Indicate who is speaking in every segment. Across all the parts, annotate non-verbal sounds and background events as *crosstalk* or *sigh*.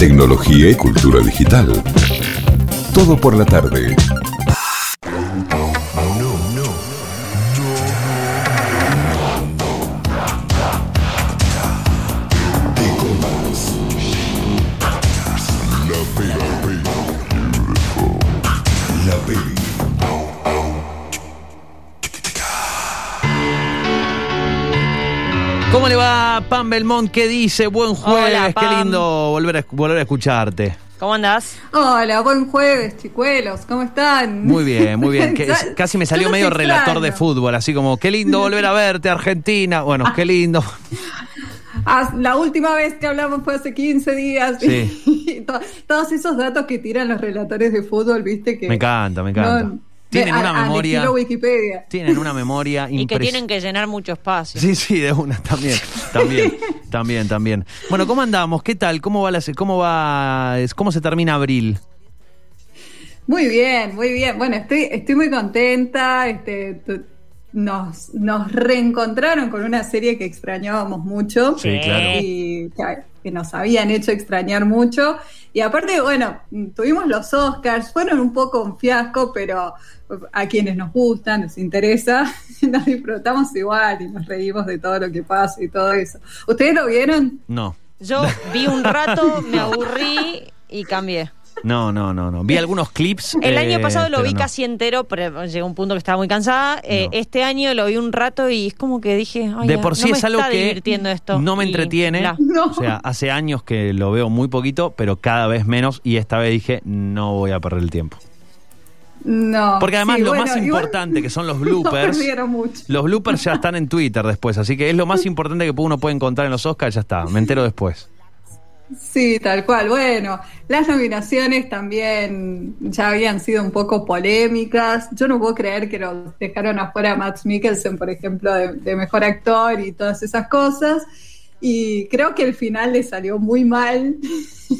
Speaker 1: tecnología y cultura digital. Todo por la tarde.
Speaker 2: Pam Belmont? ¿Qué dice? Buen jueves,
Speaker 3: Hola,
Speaker 2: qué lindo volver a, volver a escucharte.
Speaker 3: ¿Cómo andás?
Speaker 4: Hola, buen jueves, chicuelos, ¿cómo están?
Speaker 2: Muy bien, muy bien. *laughs* Que- casi me salió medio relator de fútbol, así como, qué lindo *laughs* volver a verte, Argentina. Bueno, qué lindo.
Speaker 4: Ah, la última vez que hablamos fue hace 15 días.
Speaker 2: Sí. *laughs*
Speaker 4: Y to- todos esos datos que tiran los relatores de fútbol, viste que...
Speaker 2: Me encanta, me encanta.
Speaker 4: No,
Speaker 2: Tienen una
Speaker 4: a-
Speaker 2: memoria.
Speaker 4: Wikipedia.
Speaker 2: Tienen una memoria *laughs*
Speaker 3: Y que tienen que llenar mucho espacio.
Speaker 2: Sí, sí, de una, también, también, *laughs* también, también. Bueno, ¿cómo andamos? ¿Qué tal? ¿Cómo va la, cómo va, cómo se termina abril?
Speaker 4: Muy bien, muy bien. Bueno, estoy, estoy muy contenta. Este, nos, nos reencontraron con una serie que extrañábamos mucho.
Speaker 2: Sí, claro.
Speaker 4: Y que, que nos habían hecho extrañar mucho. Y aparte, bueno, tuvimos los Oscars, fueron un poco un fiasco, pero a quienes nos gustan, nos interesa, *laughs* nos disfrutamos igual y nos reímos de todo lo que pasa y todo eso. ¿Ustedes lo vieron?
Speaker 2: No,
Speaker 3: Yo vi un rato, me *laughs* aburrí y cambié.
Speaker 2: No, no, no, no. Vi algunos clips.
Speaker 3: El
Speaker 2: eh,
Speaker 3: año pasado lo vi
Speaker 2: no.
Speaker 3: casi entero, pero llegó un punto que estaba muy cansada. Eh,
Speaker 2: No.
Speaker 3: Este año lo vi un rato y es como que dije, Ay,
Speaker 2: de
Speaker 3: ya,
Speaker 2: por
Speaker 3: no
Speaker 2: sí
Speaker 3: me
Speaker 2: es algo que
Speaker 3: esto.
Speaker 2: no me
Speaker 3: Y
Speaker 2: entretiene.
Speaker 4: No.
Speaker 2: O sea, hace años que lo veo muy poquito, pero cada vez menos. Y esta vez dije, no voy a perder el tiempo.
Speaker 4: No.
Speaker 2: Porque además
Speaker 4: Sí,
Speaker 2: lo
Speaker 4: bueno,
Speaker 2: más
Speaker 4: igual
Speaker 2: importante, que son los *laughs*
Speaker 4: no
Speaker 2: bloopers.
Speaker 4: mucho.
Speaker 2: los bloopers ya están en Twitter después, así que es lo más importante que uno puede encontrar en los Oscars, ya está, me entero después.
Speaker 4: Sí, tal cual. Bueno, las nominaciones también ya habían sido un poco polémicas. Yo no puedo creer que lo dejaron afuera a Max Mikkelsen, por ejemplo, de, de mejor actor y todas esas cosas. Y creo que el final le salió muy mal.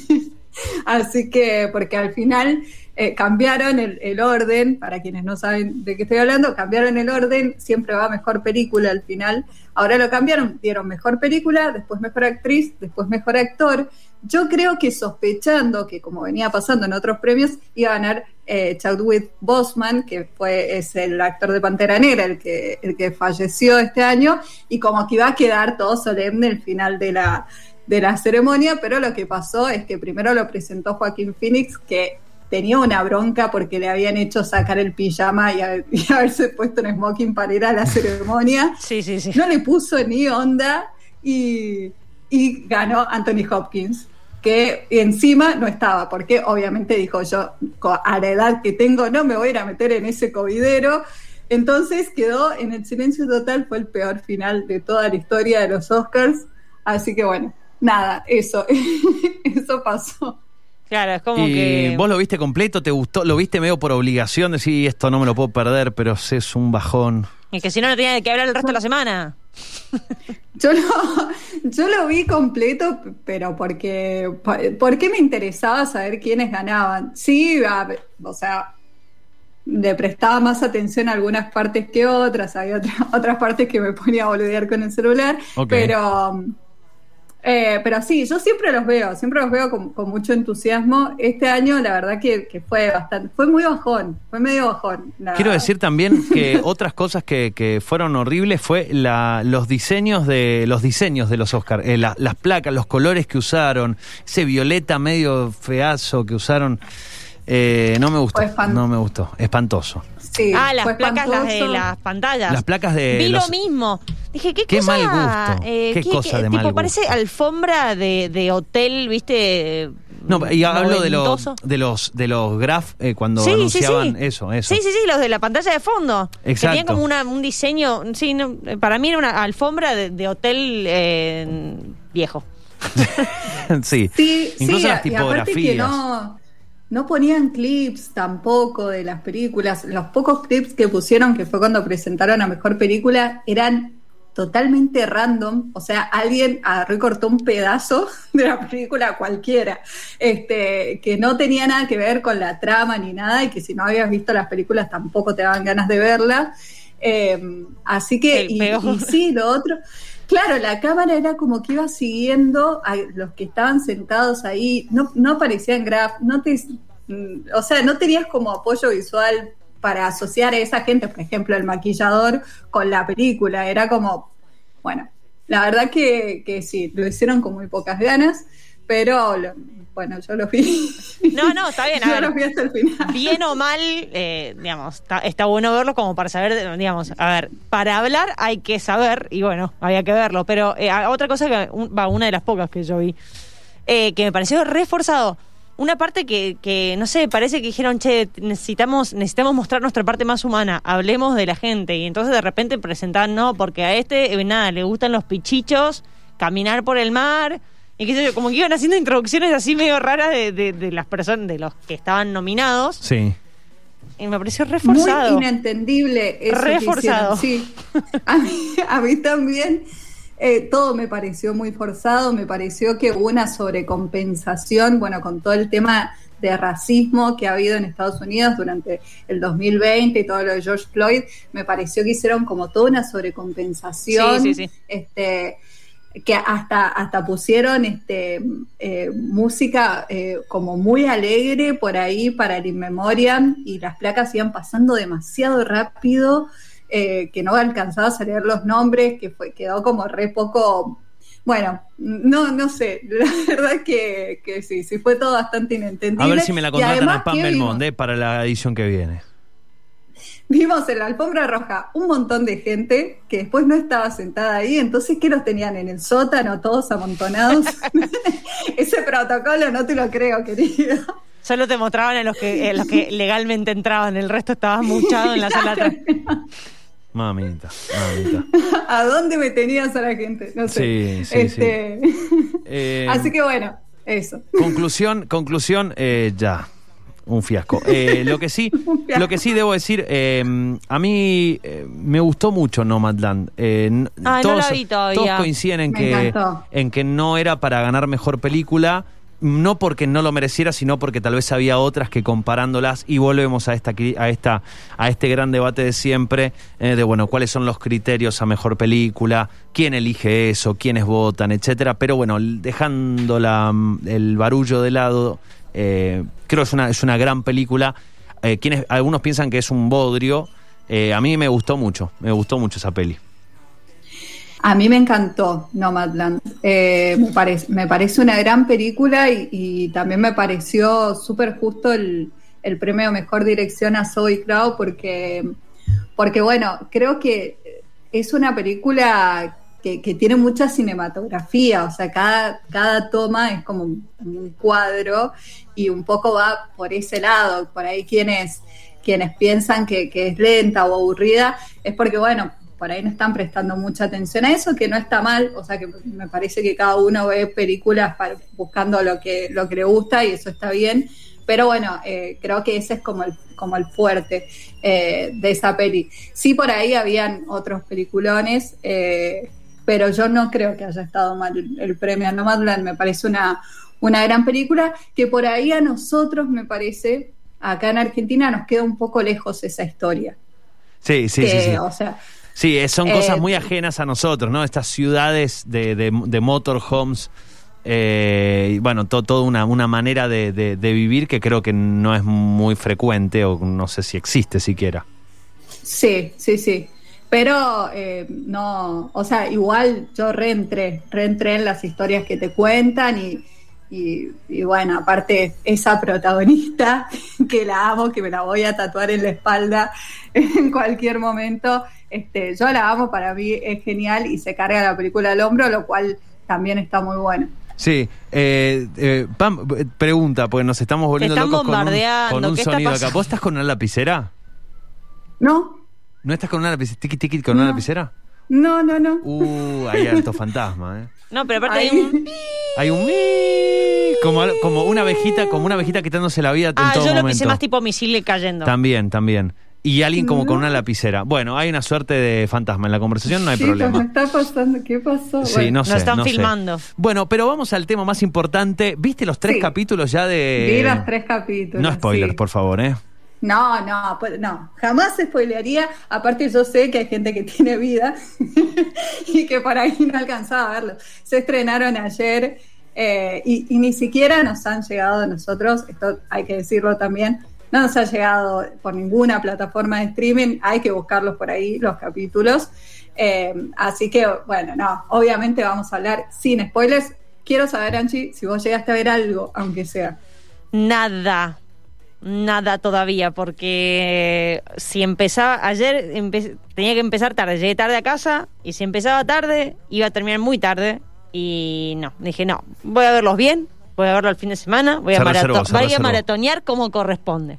Speaker 4: *laughs* Así que, porque al final eh, cambiaron el, orden, para quienes no saben de qué estoy hablando, cambiaron el orden, siempre va mejor película al final. Ahora lo cambiaron, dieron mejor película, después mejor actriz, después mejor actor. Yo creo que sospechando que, como venía pasando en otros premios, iba a ganar eh, Chadwick Boseman, que fue, es el actor de Pantera Negra, el que, el que falleció este año, y como que iba a quedar todo solemne el final de la, de la ceremonia, pero lo que pasó es que primero lo presentó Joaquín Phoenix, que tenía una bronca porque le habían hecho sacar el pijama y, haber- *laughs* y haberse puesto un smoking para ir a la ceremonia.
Speaker 3: Sí, sí, sí.
Speaker 4: No le puso ni onda y, y ganó Anthony Hopkins, que encima no estaba, porque obviamente dijo yo, a la edad que tengo, no me voy a ir a meter en ese covidero. Entonces quedó en el silencio total, fue el peor final de toda la historia de los Oscars. Así que bueno, nada, eso, *laughs* eso pasó.
Speaker 3: Claro, es como
Speaker 2: y
Speaker 3: que...
Speaker 2: vos lo viste completo, te gustó, lo viste medio por obligación, decir esto no me lo puedo perder, pero es un bajón.
Speaker 3: Es que si no, no tenía qué hablar el resto de la semana. *laughs*
Speaker 4: Yo lo, yo lo vi completo, pero porque, porque me interesaba saber quiénes ganaban. Sí, a- o sea, le prestaba más atención a algunas partes que otras, había otra- *laughs* otras partes que me ponía a boludear con el celular,
Speaker 2: Ok.
Speaker 4: pero, eh, pero sí, yo siempre los veo, siempre los veo con, con mucho entusiasmo. Este año, la verdad que, que fue bastante, fue muy bajón, fue medio bajón. la-
Speaker 2: Quiero decir también que *laughs* otras cosas que, que fueron horribles fue la, los diseños de los diseños de los Oscars, las placas, los colores que usaron, ese violeta medio feazo que usaron. eh, no me gustó, no me gustó, espantoso.
Speaker 4: Sí,
Speaker 3: ah, las placas, las de las pantallas.
Speaker 2: Las placas de
Speaker 3: Vi
Speaker 2: los-
Speaker 3: lo mismo. Dije, ¿qué,
Speaker 2: Qué
Speaker 3: cosa?
Speaker 2: mal gusto.
Speaker 3: eh,
Speaker 2: Qué cosa de
Speaker 3: tipo,
Speaker 2: mal
Speaker 3: parece
Speaker 2: gusto.
Speaker 3: alfombra de, de hotel, ¿viste?
Speaker 2: No, y hablo de los de los de los graph eh, cuando
Speaker 3: Sí,
Speaker 2: anunciaban
Speaker 3: sí.
Speaker 2: eso, eso.
Speaker 3: Sí, sí, sí, los de la pantalla de fondo. Que
Speaker 2: Exacto.
Speaker 3: tenían como una, un diseño, sí, no, eh, para mí era una alfombra de, de hotel eh, viejo. *laughs*
Speaker 2: sí.
Speaker 4: Sí,
Speaker 2: Incluso
Speaker 4: sí,
Speaker 2: las
Speaker 4: y aparte que
Speaker 2: tipografías.
Speaker 4: no, no ponían clips tampoco de las películas. Los pocos clips que pusieron, que fue cuando presentaron a Mejor Película, eran totalmente random. O sea, alguien agarró y cortó un pedazo *laughs* de la película cualquiera, este, que no tenía nada que ver con la trama ni nada, y que si no habías visto las películas tampoco te daban ganas de verla. Eh, así que, y sí, lo otro. Claro, la cámara era como que iba siguiendo a los que estaban sentados ahí, no, no aparecían graf, no te, mm, o sea, no tenías como apoyo visual para asociar a esa gente, por ejemplo, el maquillador con la película, era como, bueno, la verdad que, que sí, lo hicieron con muy pocas ganas, pero lo- bueno, yo lo vi.
Speaker 3: No, no, está bien, *laughs* a
Speaker 4: yo
Speaker 3: ver.
Speaker 4: lo vi hasta el final.
Speaker 3: Bien o mal, eh, digamos, está, está bueno verlo como para saber, digamos, a ver, para hablar hay que saber, y bueno, había que verlo, pero eh, otra cosa que, un- va, una de las pocas que yo vi, eh, que me pareció reforzado, una parte que, que, no sé, parece que dijeron, che, necesitamos, necesitamos mostrar nuestra parte más humana, hablemos de la gente, y entonces de repente presentan, no, porque a este, eh, nada, le gustan los pichichos, caminar por el mar, y qué sé yo, como que iban haciendo introducciones así medio raras de, de, de las personas, de los que estaban nominados,
Speaker 2: Sí.
Speaker 3: y me pareció reforzado.
Speaker 4: Muy inentendible eso
Speaker 3: Reforzado.
Speaker 4: Sí. A mí, a mí también eh, todo me pareció muy forzado, me pareció que hubo una sobrecompensación, bueno, con todo el tema de racismo que ha habido en Estados Unidos durante el 2020 y todo lo de George Floyd, me pareció que hicieron como toda una sobrecompensación.
Speaker 3: Sí, sí, sí.
Speaker 4: Este, que hasta, hasta pusieron este, eh, música eh, como muy alegre por ahí para el In Memoriam y las placas iban pasando demasiado rápido eh, que no alcanzaba a salir los nombres, que fue, quedó como re poco... Bueno, no, no sé, *laughs* la verdad es que, que sí, sí fue todo bastante
Speaker 2: A
Speaker 4: inentendible.
Speaker 2: ver si me la
Speaker 4: Y
Speaker 2: contratan
Speaker 4: además,
Speaker 2: a Pam
Speaker 4: ¿qué
Speaker 2: Belmont
Speaker 4: vimos?
Speaker 2: eh, para la edición que viene.
Speaker 4: Vimos en la alfombra roja un montón de gente que después no estaba sentada ahí, entonces ¿qué los tenían en el sótano todos amontonados? *laughs* Ese protocolo no te lo creo, querido.
Speaker 3: Solo te mostraban a los que, eh, los que legalmente entraban, el resto estaba muchado en la sala atrás. *laughs*
Speaker 2: Mamita, mamita. *laughs*
Speaker 4: ¿A dónde me tenías a la gente? No sé.
Speaker 2: Sí, sí,
Speaker 4: Este, *laughs*
Speaker 2: Eh,
Speaker 4: Así que bueno, eso.
Speaker 2: Conclusión, conclusión, eh, ya. Un fiasco. Eh, lo que sí, *laughs* lo que sí debo decir, eh, a mí eh, me gustó mucho Nomadland. Eh, n-
Speaker 3: Ay, no la vi todavía.
Speaker 2: todos coinciden en
Speaker 4: Me
Speaker 2: que,
Speaker 4: encantó.
Speaker 2: en que no era para ganar mejor película. No porque no lo mereciera, sino porque tal vez había otras que comparándolas y volvemos a esta a esta a este gran debate de siempre eh, de bueno cuáles son los criterios a mejor película, quién elige eso, quiénes votan, etcétera. Pero bueno, dejando la, el barullo de lado, eh, creo que es una, es una gran película. Eh, quienes, algunos piensan que es un bodrio. Eh, a mí me gustó mucho, me gustó mucho esa peli.
Speaker 4: A mí me encantó Nomadland. Eh, me, parece, una gran película y, también me pareció súper justo el, el premio Mejor Dirección a Zoe Crow porque, porque, bueno, creo que es una película que, que tiene mucha cinematografía, o sea, cada, cada toma es como un, un cuadro y un poco va por ese lado, por ahí quienes, quienes piensan que, que es lenta o aburrida, es porque, bueno, por ahí no están prestando mucha atención a eso, que no está mal, o sea que me parece que cada uno ve películas para- buscando lo que, lo que le gusta y eso está bien, pero bueno, eh, creo que ese es como el, como el fuerte eh, de esa peli. Sí, por ahí habían otros peliculones, eh, pero yo no creo que haya estado mal el, el premio a Nomadland, me parece una, una gran película que por ahí a nosotros, me parece, acá en Argentina nos queda un poco lejos esa historia.
Speaker 2: Sí, sí, sí. Sí.
Speaker 4: O sea,
Speaker 2: Sí, eh, son
Speaker 4: Eh,
Speaker 2: cosas muy ajenas a nosotros, ¿no? Estas ciudades de, de, de motorhomes, eh, bueno, to- toda una, una manera de, de- de vivir que creo que no es muy frecuente o no sé si existe siquiera.
Speaker 4: Sí, sí, sí. Pero eh, no, o sea, igual yo reentré, reentré en las historias que te cuentan y, y, y bueno, aparte esa protagonista *laughs* que la amo, que me la voy a tatuar en la espalda *laughs* en cualquier momento, este, yo la amo, para mí es genial y se carga la película al hombro, lo cual también está muy bueno.
Speaker 2: Sí, eh, eh, Pam, pregunta, porque nos estamos volviendo
Speaker 3: están
Speaker 2: locos con un,
Speaker 3: bombardeando,
Speaker 2: con un
Speaker 3: ¿qué está
Speaker 2: sonido acá. ¿Vos estás con una lapicera?
Speaker 4: ¿No?
Speaker 2: ¿No estás con una lapicera? ¿Tiki, tiki, con una
Speaker 4: No.
Speaker 2: lapicera?
Speaker 4: No, no, no.
Speaker 2: Uh, hay alto *laughs* fantasma, ¿eh?
Speaker 3: No, pero aparte
Speaker 4: Ahí.
Speaker 3: hay un...
Speaker 2: Hay un... Como, como una abejita, como una abejita quitándose la vida en
Speaker 3: Ah,
Speaker 2: todo
Speaker 3: yo lo
Speaker 2: momento.
Speaker 3: pisé más tipo misil cayendo.
Speaker 2: También, también. Y alguien como con
Speaker 4: No.
Speaker 2: una lapicera. Bueno, hay una suerte de fantasma en la conversación, no hay
Speaker 4: Chicos, me
Speaker 2: problema.
Speaker 4: está pasando, ¿qué pasó?
Speaker 2: Sí,
Speaker 4: Bueno,
Speaker 2: no sé.
Speaker 3: Nos están
Speaker 2: no sé.
Speaker 3: filmando.
Speaker 2: Bueno, pero vamos al tema más importante. ¿Viste los tres
Speaker 4: Sí.
Speaker 2: capítulos ya de.
Speaker 4: Vi los tres capítulos.
Speaker 2: No spoilers,
Speaker 4: sí.
Speaker 2: por favor, ¿eh?
Speaker 4: No, no, pues, no, jamás se spoilearía. Aparte, yo sé que hay gente que tiene vida *laughs* y que por ahí no alcanzaba a verlo. Se estrenaron ayer eh, y, y ni siquiera nos han llegado a nosotros, esto hay que decirlo también, no nos ha llegado por ninguna plataforma de streaming, hay que buscarlos por ahí, los capítulos. Eh, así que, bueno, no, obviamente vamos a hablar sin spoilers. Quiero saber, Anchi, si vos llegaste a ver algo, aunque sea.
Speaker 3: Nada, nada todavía, porque si empezaba, ayer empe- tenía que empezar tarde, llegué tarde a casa y si empezaba tarde iba a terminar muy tarde y no, dije no, voy a verlos bien, voy a verlo el fin de semana, voy a, marato-
Speaker 2: reservó,
Speaker 3: voy a maratonear como corresponde.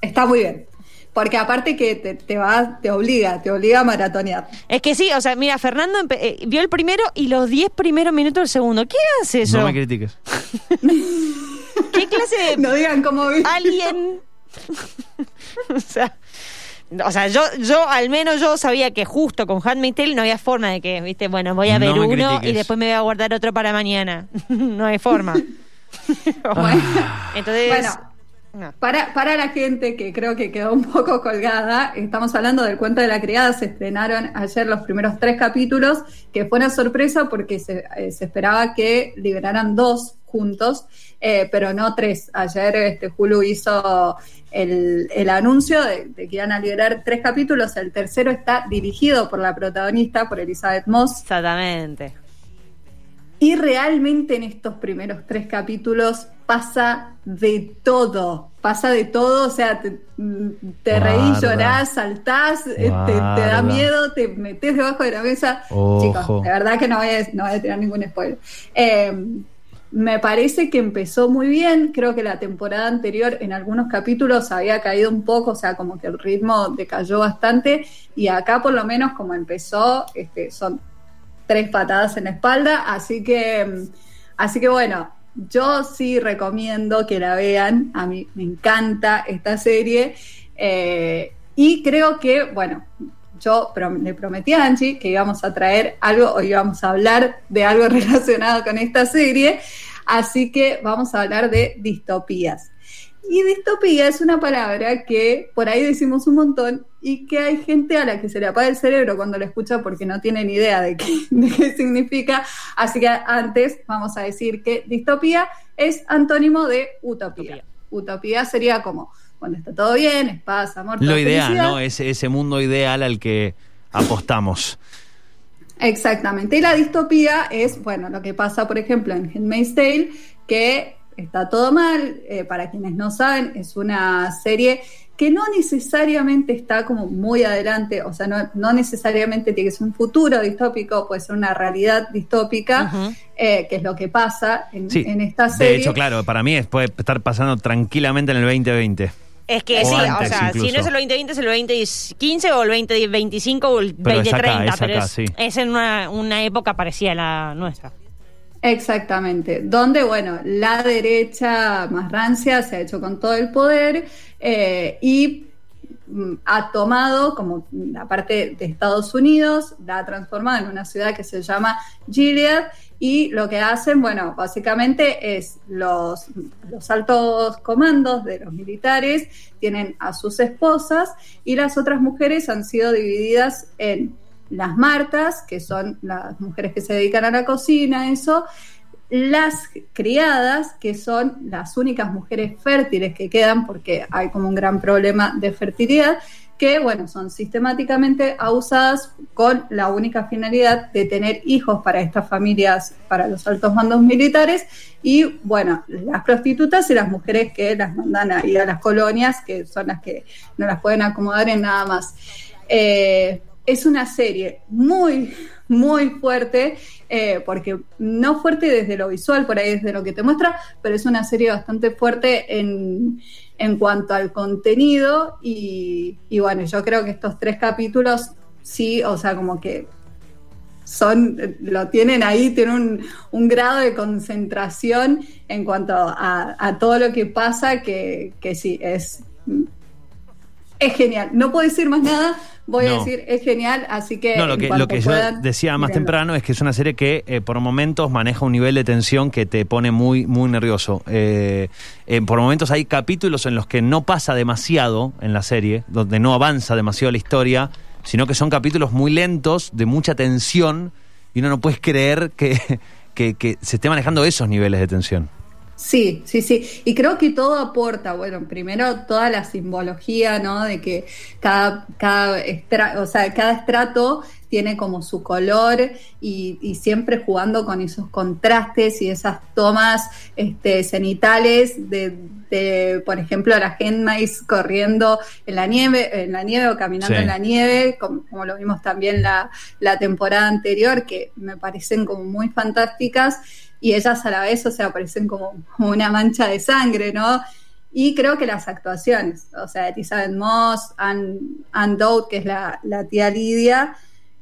Speaker 4: Está muy bien. Porque aparte que te, te va, te obliga, te obliga a maratonear.
Speaker 3: Es que sí, o sea, mira, Fernando eh, vio el primero y los 10 primeros minutos del segundo. ¿Qué hace eso?
Speaker 2: No me critiques. *laughs*
Speaker 3: ¿Qué clase de
Speaker 4: No digan cómo vi.
Speaker 3: alien. *laughs* *laughs* o sea, o sea, yo, yo al menos yo sabía que justo con Handmaid's Tale no había forma de que, viste, bueno, voy a
Speaker 2: No
Speaker 3: ver uno
Speaker 2: critiques.
Speaker 3: y después me voy a guardar otro para mañana. *laughs* no hay forma. *laughs*
Speaker 4: Bueno,
Speaker 3: Entonces,
Speaker 4: Bueno.
Speaker 3: No.
Speaker 4: Para, para la gente que creo que quedó un poco colgada, estamos hablando del cuento de la criada. Se estrenaron ayer los primeros tres capítulos, que fue una sorpresa porque se, eh, se esperaba que liberaran dos juntos, eh, pero no tres. Ayer este, Hulu hizo el, el anuncio de, de que iban a liberar tres capítulos. El tercero está dirigido por la protagonista, por Elizabeth Moss.
Speaker 3: Exactamente.
Speaker 4: Y realmente en estos primeros tres capítulos pasa de todo, pasa de todo, o sea, te, te reís, llorás, saltás, eh, te, te da miedo, te metes debajo de la mesa.
Speaker 2: Ojo.
Speaker 4: Chicos, de verdad que no voy a, no voy a tirar ningún spoiler. Eh, me parece que empezó muy bien, creo que la temporada anterior en algunos capítulos había caído un poco, o sea, como que el ritmo decayó bastante, y acá por lo menos como empezó, este, son tres patadas en la espalda, así que, así que bueno, yo sí recomiendo que la vean, a mí me encanta esta serie, eh, y creo que, bueno, yo le prometí a Angie que íbamos a traer algo o íbamos a hablar de algo *laughs* relacionado con esta serie, así que vamos a hablar de distopías. Y distopía es una palabra que por ahí decimos un montón y que hay gente a la que se le apaga el cerebro cuando la escucha porque no tiene ni idea de qué, *laughs* de qué significa. Así que antes vamos a decir que distopía es antónimo de utopía.
Speaker 3: Utopía.
Speaker 4: Utopía sería como cuando está todo bien, es paz, amor,
Speaker 2: Lo ideal. ¿no? Ese, ese mundo ideal al que apostamos.
Speaker 4: Exactamente. Y la distopía es, bueno, lo que pasa, por ejemplo, en Handmaid's Tale, que está todo mal. eh, para quienes no saben, es una serie que no necesariamente está como muy adelante, o sea, no, no necesariamente tiene que ser un futuro distópico, puede ser una realidad distópica, eh, que es lo que pasa en,
Speaker 2: Sí.
Speaker 4: en esta serie.
Speaker 2: De hecho, claro, para mí es- puede estar pasando tranquilamente en el 2020.
Speaker 3: Es que
Speaker 2: O
Speaker 3: sí, o sea, si no es el 2020, es el 2015 o el 2025 o el
Speaker 2: Pero es acá,
Speaker 3: 2030,
Speaker 2: es
Speaker 3: pero
Speaker 2: acá,
Speaker 3: es,
Speaker 2: sí.
Speaker 3: es en una, una época parecida a la nuestra.
Speaker 4: Exactamente, donde, bueno, la derecha más rancia se ha hecho con todo el poder eh, y mm, ha tomado como la parte de Estados Unidos, la ha transformado en una ciudad que se llama Gilead y lo que hacen, bueno, básicamente es los, los altos comandos de los militares tienen a sus esposas y las otras mujeres han sido divididas en las martas, que son las mujeres que se dedican a la cocina, eso, las criadas, que son las únicas mujeres fértiles que quedan, porque hay como un gran problema de fertilidad, que, bueno, son sistemáticamente abusadas con la única finalidad de tener hijos para estas familias, para los altos mandos militares, y, bueno, las prostitutas y las mujeres que las mandan a ir a las colonias, que son las que no las pueden acomodar en nada más. Eh, es una serie muy, muy fuerte, eh, porque no fuerte desde lo visual, por ahí desde lo que te muestra, pero es una serie bastante fuerte en, en cuanto al contenido y, y bueno, yo creo que estos tres capítulos sí, o sea, como que son, lo tienen ahí, tienen un, un grado de concentración en cuanto a, a todo lo que pasa que, que sí, es Es genial. No puedo decir más nada. Voy a decir, es genial, así que.
Speaker 2: No, lo que,
Speaker 4: cuanto
Speaker 2: lo que yo decía más temprano es que es una serie que eh, por momentos maneja un nivel de tensión que te pone muy, muy nervioso. Eh, eh, por momentos hay capítulos en los que no pasa demasiado en la serie, donde no avanza demasiado la historia, sino que son capítulos muy lentos, de mucha tensión, y uno no puede creer que, *laughs* que, que se esté manejando esos niveles de tensión.
Speaker 4: Sí, sí, sí. Y creo que todo aporta, bueno, primero toda la simbología, ¿no? De que cada, cada, estra- o sea, cada estrato tiene como su color y, y siempre jugando con esos contrastes y esas tomas este, cenitales de, de, por ejemplo, la Handmaids corriendo en la nieve, en la nieve o caminando
Speaker 2: Sí.
Speaker 4: en la nieve, como, como lo vimos también la, la temporada anterior, que me parecen como muy fantásticas y ellas a la vez, o sea, parecen como una mancha de sangre, ¿no? Y creo que las actuaciones, o sea, Elizabeth Moss, Anne, Anne Dowd, que es la, la tía Lidia,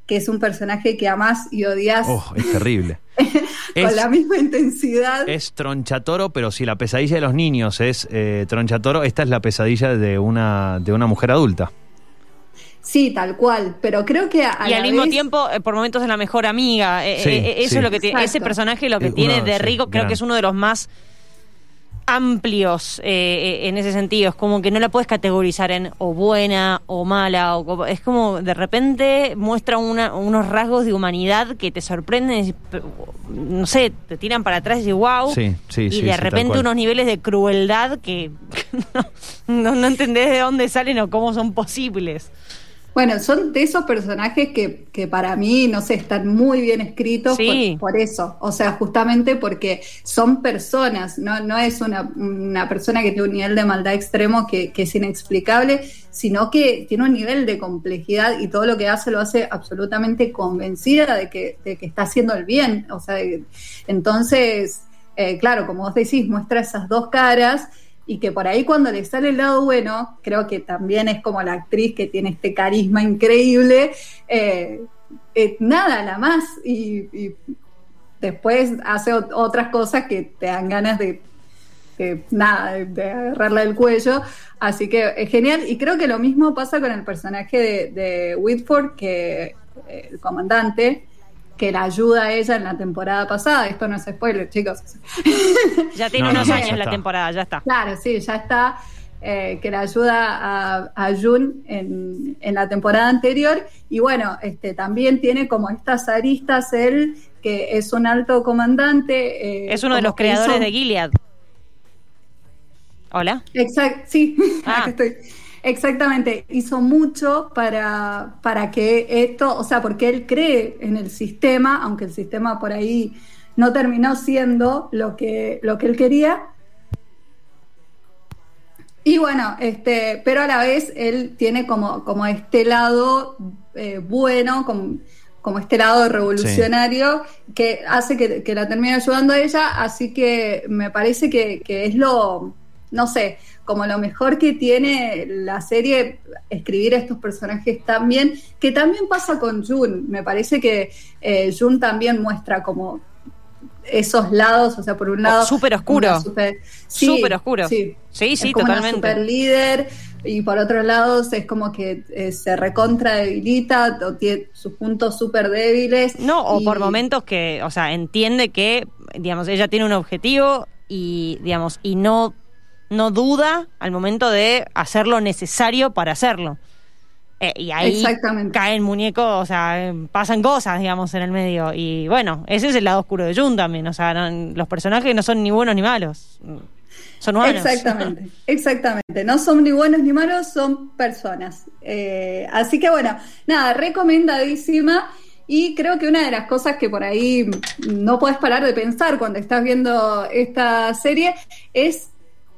Speaker 4: que es un personaje que amás y odias
Speaker 2: Oh, es terrible. *laughs*
Speaker 4: con
Speaker 2: es-
Speaker 4: la misma intensidad.
Speaker 2: Es tronchatoro, pero si la pesadilla de los niños es eh, tronchatoro, esta es la pesadilla de una, de una mujer adulta.
Speaker 4: Sí, tal cual, pero creo que a
Speaker 3: y
Speaker 4: la
Speaker 3: al mismo
Speaker 4: vez-
Speaker 3: tiempo, eh, por momentos es la mejor amiga. Eh,
Speaker 2: Sí,
Speaker 3: eh, eso
Speaker 2: sí.
Speaker 3: es lo que tiene. Ese personaje lo que tiene de
Speaker 2: sí,
Speaker 3: rico, creo
Speaker 2: gran.
Speaker 3: que es uno de los más amplios eh, en ese sentido. Es como que no la puedes categorizar en o buena o mala. O, es como de repente muestra una- unos rasgos de humanidad que te sorprenden. No sé, te tiran para atrás y dices, wow.
Speaker 2: Sí, sí,
Speaker 3: y
Speaker 2: sí,
Speaker 3: de
Speaker 2: sí,
Speaker 3: repente unos niveles de crueldad que *laughs* no, no, no entendés de dónde salen o cómo son posibles.
Speaker 4: Bueno, son de esos personajes que, que para mí, no sé, están muy bien escritos
Speaker 3: Sí.
Speaker 4: por, por eso. O sea, justamente porque son personas, no, no es una, una persona que tiene un nivel de maldad extremo que, que es inexplicable, sino que tiene un nivel de complejidad y todo lo que hace lo hace absolutamente convencida de que, de que está haciendo el bien. O sea, entonces, eh, claro, como vos decís, muestra esas dos caras y que por ahí cuando le sale el lado bueno, creo que también es como la actriz que tiene este carisma increíble, eh, eh, nada, la más, y, después hace ot- otras cosas que te dan ganas de, nada, de, de agarrarla del cuello, así que es genial, y creo que lo mismo pasa con el personaje de, de Whitford, que eh, el comandante, que la ayuda a ella en la temporada pasada, esto no es spoiler, chicos,
Speaker 3: Ya *laughs* tiene
Speaker 2: No, no,
Speaker 3: unos
Speaker 2: no,
Speaker 3: años la temporada, ya está.
Speaker 4: Claro, sí, ya está. eh, que la ayuda a, a Jun en, en la temporada anterior. Y bueno, este también tiene como estas aristas él, que es un alto comandante. eh,
Speaker 3: Es uno de los creadores
Speaker 4: hizo-
Speaker 3: de Gilead. Hola.
Speaker 4: Exacto, sí, *laughs*
Speaker 3: Ah.
Speaker 4: acá estoy. Exactamente, hizo mucho para, para que esto, o sea, porque él cree en el sistema, aunque el sistema por ahí no terminó siendo lo que, lo que él quería. Y bueno, este, pero a la vez él tiene como, como este lado eh, bueno, como, como este lado revolucionario que hace que, que la termine ayudando a ella, así que me parece que, que es lo, no sé, como lo mejor que tiene la serie escribir a estos personajes tan bien, que también pasa con Jun, me parece que eh, Jun también muestra como esos lados, o sea, por un lado...
Speaker 3: Oh, súper oscuro.
Speaker 4: una super- sí,
Speaker 3: Súper oscuro.
Speaker 4: Sí,
Speaker 3: Sí, sí,
Speaker 4: es como
Speaker 3: totalmente.
Speaker 4: Una super líder y por otros lados es como que eh, se recontra debilita o tiene sus puntos súper débiles.
Speaker 3: No, o
Speaker 4: y-
Speaker 3: por momentos que, o sea, entiende que, digamos, ella tiene un objetivo y, digamos, y no, no duda al momento de hacer lo necesario para hacerlo. Eh, y ahí caen muñecos, o sea, eh, pasan cosas, digamos, en el medio. Y bueno, ese es el lado oscuro de Jun también. O sea, no- los personajes no son ni buenos ni malos. Son humanos.
Speaker 4: Exactamente, *laughs* exactamente. No son ni buenos ni malos, son personas. Eh, así que bueno, nada, recomendadísima. Y creo que una de las cosas que por ahí no puedes parar de pensar cuando estás viendo esta serie es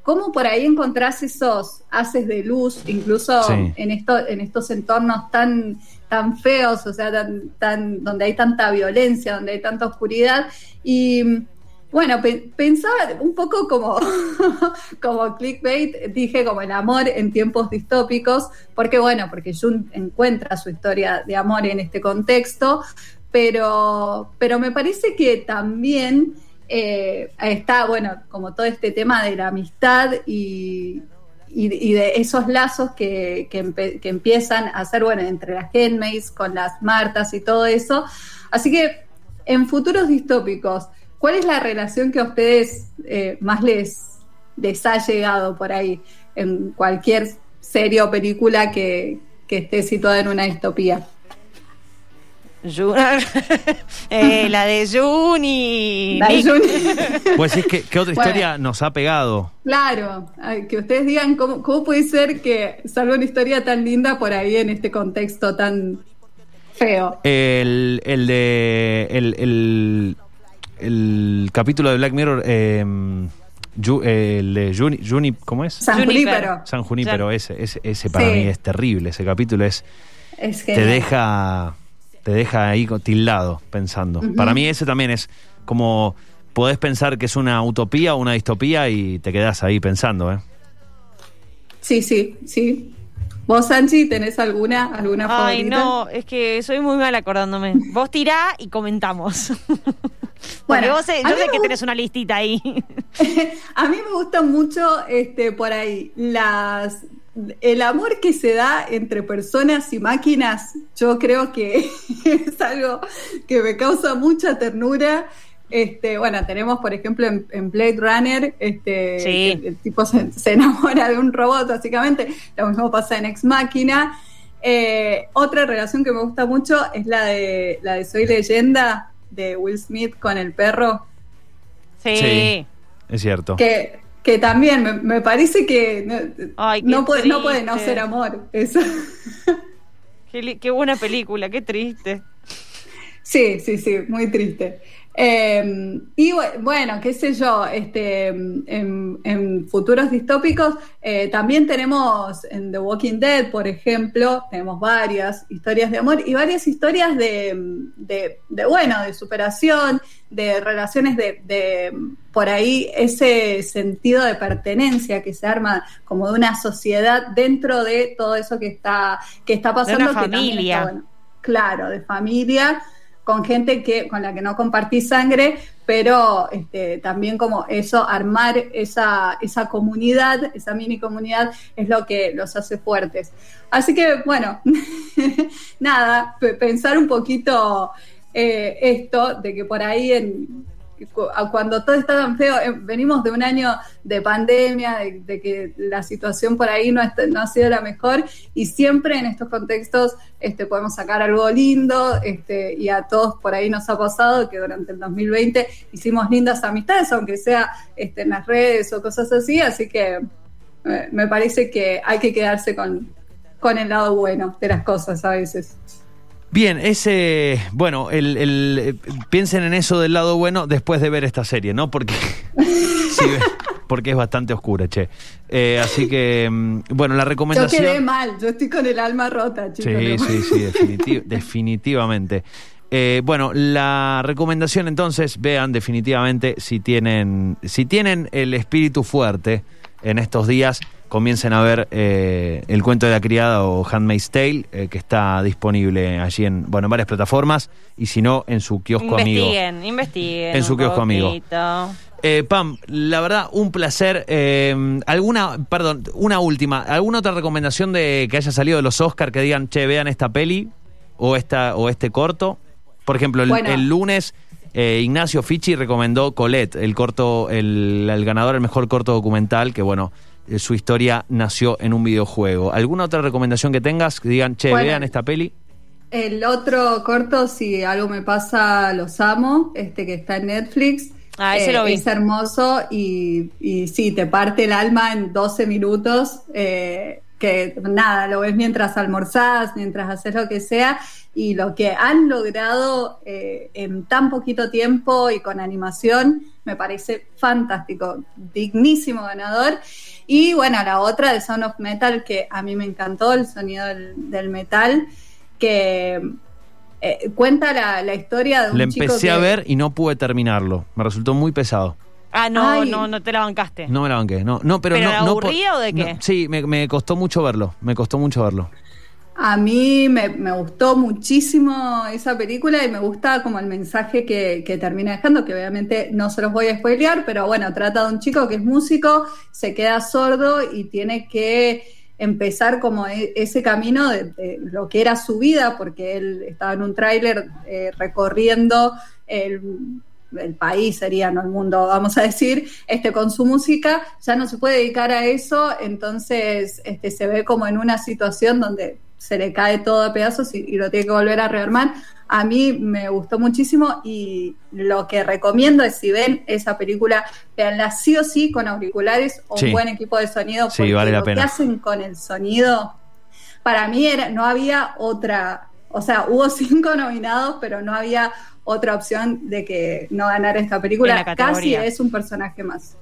Speaker 4: cómo por ahí encontrás esos haces de luz, incluso
Speaker 2: Sí.
Speaker 4: en, esto, en estos entornos tan, tan feos, o sea, tan, tan, donde hay tanta violencia, donde hay tanta oscuridad. Y bueno, pe- pensaba un poco como, *laughs* como clickbait, dije como el amor en tiempos distópicos, porque bueno, porque Jun encuentra su historia de amor en este contexto, pero, pero me parece que también eh, está, bueno, como todo este tema de la amistad y, de esos lazos que, que empiezan a hacer, bueno, entre las Handmaids, con las Martas y todo eso. Así que en futuros distópicos, ¿cuál es la relación que a ustedes eh, más les, les ha llegado por ahí en cualquier serie o película que, que esté situada en una distopía? *laughs*
Speaker 3: Eh, la de Jun y.
Speaker 4: La de. Juni. *laughs*
Speaker 2: Pues es que, ¿qué otra
Speaker 4: Bueno.
Speaker 2: historia nos ha pegado?
Speaker 4: Claro, que ustedes digan cómo, cómo puede ser que salga una historia tan linda por ahí en este contexto tan feo.
Speaker 2: El, el de. El, el, el capítulo de Black Mirror. eh, Yu- eh, el de Juni, Juni- ¿Cómo es?
Speaker 4: San
Speaker 3: Juniper.
Speaker 4: Junípero.
Speaker 2: San Junípero, ese, ese, ese para
Speaker 4: Sí.
Speaker 2: mí es terrible. Ese capítulo es.
Speaker 4: Es
Speaker 2: te deja te deja ahí tildado pensando. Para mí ese también es como podés pensar que es una utopía o una distopía y te quedás ahí pensando, ¿eh?
Speaker 4: Sí, sí, sí. ¿Vos, Sanchi, tenés alguna, alguna
Speaker 3: Ay,
Speaker 4: favorita?
Speaker 3: no, es que soy muy mal acordándome. *laughs* Vos tirá y comentamos.
Speaker 4: Bueno,
Speaker 3: vos yo sé que tenés una listita ahí. *laughs*
Speaker 4: A mí me gusta mucho este, por ahí las el amor que se da entre personas y máquinas. Yo creo que *laughs* es algo que me causa mucha ternura. Este, bueno, tenemos por ejemplo en, en Blade Runner, este,
Speaker 3: Sí.
Speaker 4: el, el tipo se, se enamora de un robot, básicamente. Lo mismo pasa en Ex Máquina. Eh, otra relación que me gusta mucho es la de la de Soy Leyenda de Will Smith con el perro.
Speaker 3: Sí.
Speaker 2: Sí. Es cierto.
Speaker 4: que, que también me, me parece que no,
Speaker 3: Ay, qué
Speaker 4: no puede, no puede no ser amor. Eso.
Speaker 3: Qué buena película, qué triste.
Speaker 4: Sí, sí, sí, muy triste. Eh, y bu- bueno, qué sé yo, este, en, en futuros distópicos eh, también tenemos en The Walking Dead, por ejemplo, tenemos varias historias de amor y varias historias de, de, de, bueno, de superación, de relaciones de, de por ahí ese sentido de pertenencia que se arma como de una sociedad dentro de todo eso que está, que está pasando.
Speaker 3: una
Speaker 4: que también está
Speaker 3: familia.
Speaker 4: bueno. Claro, de familia con gente que con la que no compartí sangre, pero este, también como eso, armar esa, esa comunidad, esa mini comunidad, es lo que los hace fuertes. Así que, bueno, *laughs* nada, pe- pensar un poquito eh, esto, de que por ahí en cuando todo está tan feo, eh, venimos de un año de pandemia, de, que la situación por ahí no, ha sido la mejor y siempre en estos contextos este, podemos sacar algo lindo este, y a todos por ahí nos ha pasado que durante el 2020 hicimos lindas amistades, aunque sea este, en las redes o cosas así, así que eh, me parece que hay que quedarse con el lado bueno de las cosas a veces.
Speaker 2: Bien, ese, bueno, el, el, eh, piensen en eso del lado bueno después de ver esta serie, ¿no? Porque, *laughs* sí, porque es bastante oscura, che. Eh, así que, mm, bueno, la
Speaker 4: Yo
Speaker 2: recomendación...
Speaker 4: quedé mal, yo estoy con el alma rota, chicos.
Speaker 2: Sí,
Speaker 4: ¿no?
Speaker 2: sí, sí, definiti- *laughs* definitivamente. Eh, bueno, la recomendación entonces, vean definitivamente si tienen, si tienen el espíritu fuerte en estos días, comiencen a ver eh, el cuento de la criada o Handmaid's Tale, eh, que está disponible allí en, bueno, en varias plataformas, y si no, en su kiosco amigo.
Speaker 3: investiguen, investiguen.
Speaker 2: En su
Speaker 3: un
Speaker 2: kiosco amigo. Eh, Pam, la verdad, un placer. Eh, alguna, perdón, una última. ¿Alguna otra recomendación de que haya salido de los Oscar que digan, che, vean esta peli o esta o este corto? Por ejemplo, el,
Speaker 4: Bueno.
Speaker 2: el lunes eh, Ignacio Fichi recomendó Colette, el corto, el, el ganador del mejor corto documental, que bueno, su historia nació en un videojuego. ¿Alguna otra recomendación que tengas que digan, che,
Speaker 4: Bueno.
Speaker 2: vean esta peli?
Speaker 4: El otro corto, si algo me pasa, los amo, este que está en Netflix. Eh,
Speaker 3: Ah, ese lo vi.
Speaker 4: Es hermoso y, y sí, te parte el alma en 12 minutos. eh, que nada, lo ves mientras almorzás, mientras haces lo que sea. Y lo que han logrado eh, en tan poquito tiempo y con animación me parece fantástico. Dignísimo ganador. Y bueno, la otra de Sound of Metal, que a mí me encantó, el sonido del, del metal, que eh, cuenta la, la historia de un
Speaker 2: Le
Speaker 4: chico
Speaker 2: empecé
Speaker 4: que-
Speaker 2: a ver y no pude terminarlo. Me resultó muy pesado.
Speaker 3: Ah, no,
Speaker 4: Ay.
Speaker 3: no, no te la bancaste.
Speaker 2: No me la banqué, no, no pero,
Speaker 3: ¿Pero
Speaker 2: no, no
Speaker 3: o de qué?
Speaker 2: no, sí, me, me costó mucho verlo, me costó mucho verlo.
Speaker 4: A mí me, gustó muchísimo esa película y me gusta como el mensaje que, que, termina dejando, que obviamente no se los voy a spoilear, pero bueno, trata de un chico que es músico, se queda sordo y tiene que empezar como e, ese camino de, lo que era su vida, porque él estaba en un tráiler eh, recorriendo el el país sería, no el mundo, vamos a decir, este, con su música, ya no se puede dedicar a eso, entonces este, se ve como en una situación donde se le cae todo a pedazos y, y, lo tiene que volver a rearmar. A mí me gustó muchísimo y lo que recomiendo es si ven esa película, veanla sí o sí con auriculares o
Speaker 2: Sí.
Speaker 4: un buen equipo de sonido, porque
Speaker 2: Sí, vale la
Speaker 4: lo
Speaker 2: pena.
Speaker 4: que hacen con el sonido, para mí era, no había otra, o sea, hubo *laughs* cinco nominados, pero no había otra opción de que no ganara esta película.
Speaker 3: la
Speaker 4: Casi
Speaker 3: categoría.
Speaker 4: es un personaje más,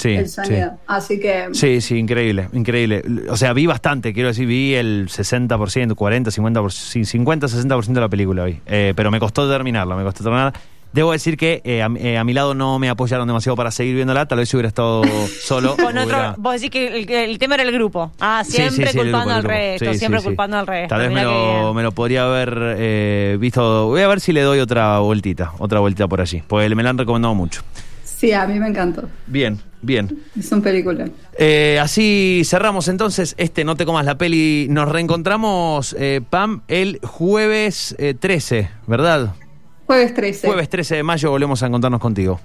Speaker 2: Sí,
Speaker 4: el
Speaker 2: sí.
Speaker 4: Así que
Speaker 2: Sí, sí, increíble, increíble. O sea, vi bastante, quiero decir, vi el 60%, 40, 50%, sí, 50, 60% de la película vi. Eh, pero me costó terminarla, me costó terminarla. Debo decir que eh, a, eh, a mi lado no me apoyaron demasiado para seguir viéndola, tal vez si hubiera estado *laughs* solo.
Speaker 3: Con otro,
Speaker 2: hubiera-
Speaker 3: vos decís que el, el tema era el grupo. Ah, siempre
Speaker 2: sí, sí, el
Speaker 3: culpando al resto,
Speaker 2: Sí,
Speaker 3: siempre
Speaker 2: sí, sí.
Speaker 3: culpando al resto.
Speaker 2: Tal vez me lo, me lo podría haber eh, visto. Voy a ver si le doy otra vueltita, otra vueltita por allí, porque me la han recomendado mucho.
Speaker 4: Sí, a mí me encantó.
Speaker 2: Bien, bien.
Speaker 4: Es un película.
Speaker 2: Eh, así cerramos entonces este No te comas la peli. Nos reencontramos, eh, Pam, el jueves eh, 13, ¿verdad?
Speaker 4: Jueves 13.
Speaker 2: Jueves 13 de mayo volvemos a encontrarnos contigo.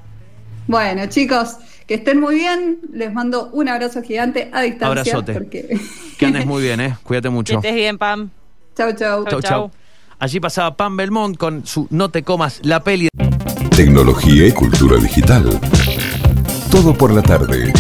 Speaker 4: Bueno, chicos, que estén muy bien. Les mando un abrazo gigante a distancia.
Speaker 2: Abrazote.
Speaker 4: Porque...
Speaker 2: Que andes muy bien, ¿eh? Cuídate *laughs*
Speaker 3: Que
Speaker 2: mucho.
Speaker 3: estés bien, Pam.
Speaker 4: chau, chau.
Speaker 2: Chau, chau. Allí pasaba Pam Belmont con su No te comas la peli.
Speaker 1: Tecnología y cultura digital. Todo por la tarde.